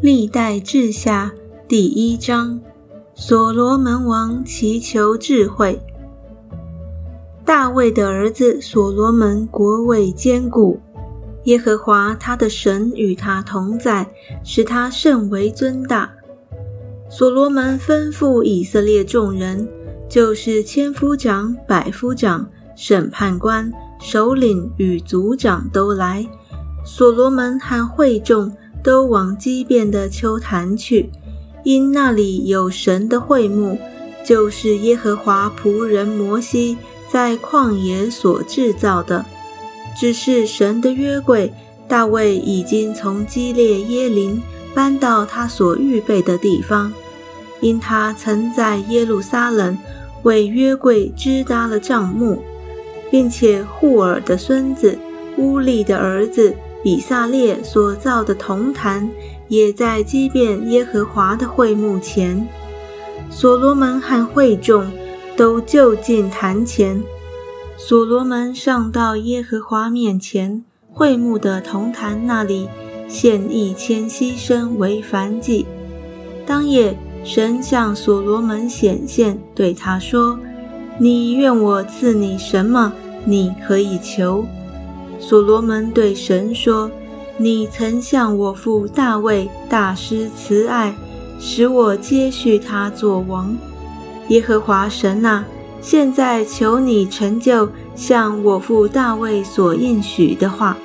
历代志下第一章：所罗门王祈求智慧。大卫的儿子所罗门国位坚固，耶和华他的神与他同在，使他甚为尊大。所罗门吩咐以色列众人，就是千夫长、百夫长、审判官、首领与族长都来。所罗门和会众。都往基变的丘坛去，因那里有神的会幕，就是耶和华仆人摩西在旷野所制造的。只是神的约柜，大卫已经从基列耶林搬到他所预备的地方，因他曾在耶路撒冷为约柜支搭了帐幕，并且户尔的孙子乌利的儿子。比萨列所造的铜坛也在基遍耶和华的会幕前，所罗门和会众都就近坛前。所罗门上到耶和华面前，会幕的铜坛那里献一千牺牲为燔祭。当夜，神向所罗门显现，对他说：“你愿我赐你什么？你可以求。”所罗门对神说：“你曾向我父大卫大师慈爱，使我接续他做王。耶和华神啊，现在求你成就向我父大卫所应许的话，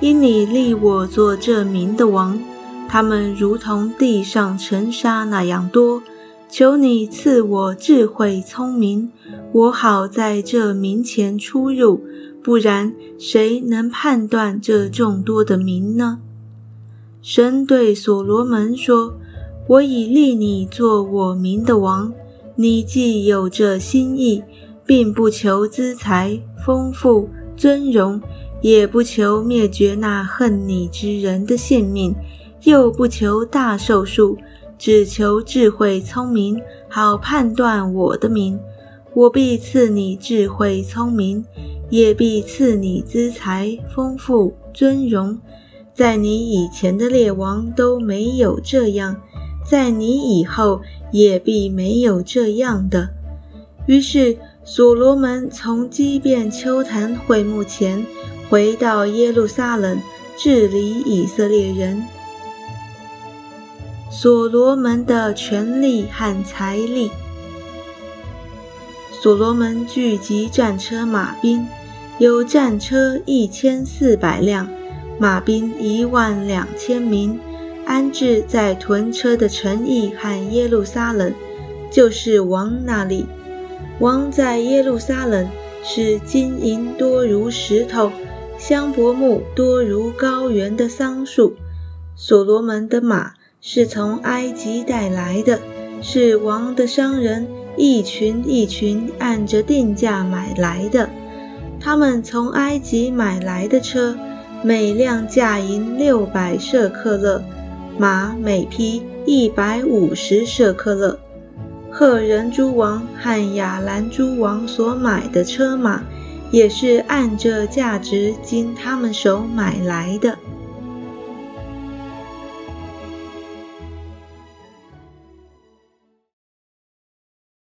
因你立我做这民的王，他们如同地上尘沙那样多。求你赐我智慧聪明，我好在这民前出入。”不然，谁能判断这众多的民呢？神对所罗门说：“我已立你做我民的王，你既有这心意，并不求资财、丰富、尊荣，也不求灭绝那恨你之人的性命，又不求大寿数，只求智慧聪明，好判断我的名。我必赐你智慧聪明。”也必赐你资财丰富尊荣，在你以前的列王都没有这样，在你以后也必没有这样的。于是所罗门从基遍丘坛会幕前回到耶路撒冷，治理以色列人。所罗门的权力和财力，所罗门聚集战车马兵。有战车一千四百辆，马兵一万两千名，安置在屯车的城邑和耶路撒冷，就是王那里。王在耶路撒冷是金银多如石头，香柏木多如高原的桑树。所罗门的马是从埃及带来的，是王的商人一群一群按着定价买来的。他们从埃及买来的车，每辆价银六百舍克勒，马每匹一百五十舍克勒。赫人诸王和亚兰诸王所买的车马，也是按这价值经他们手买来的。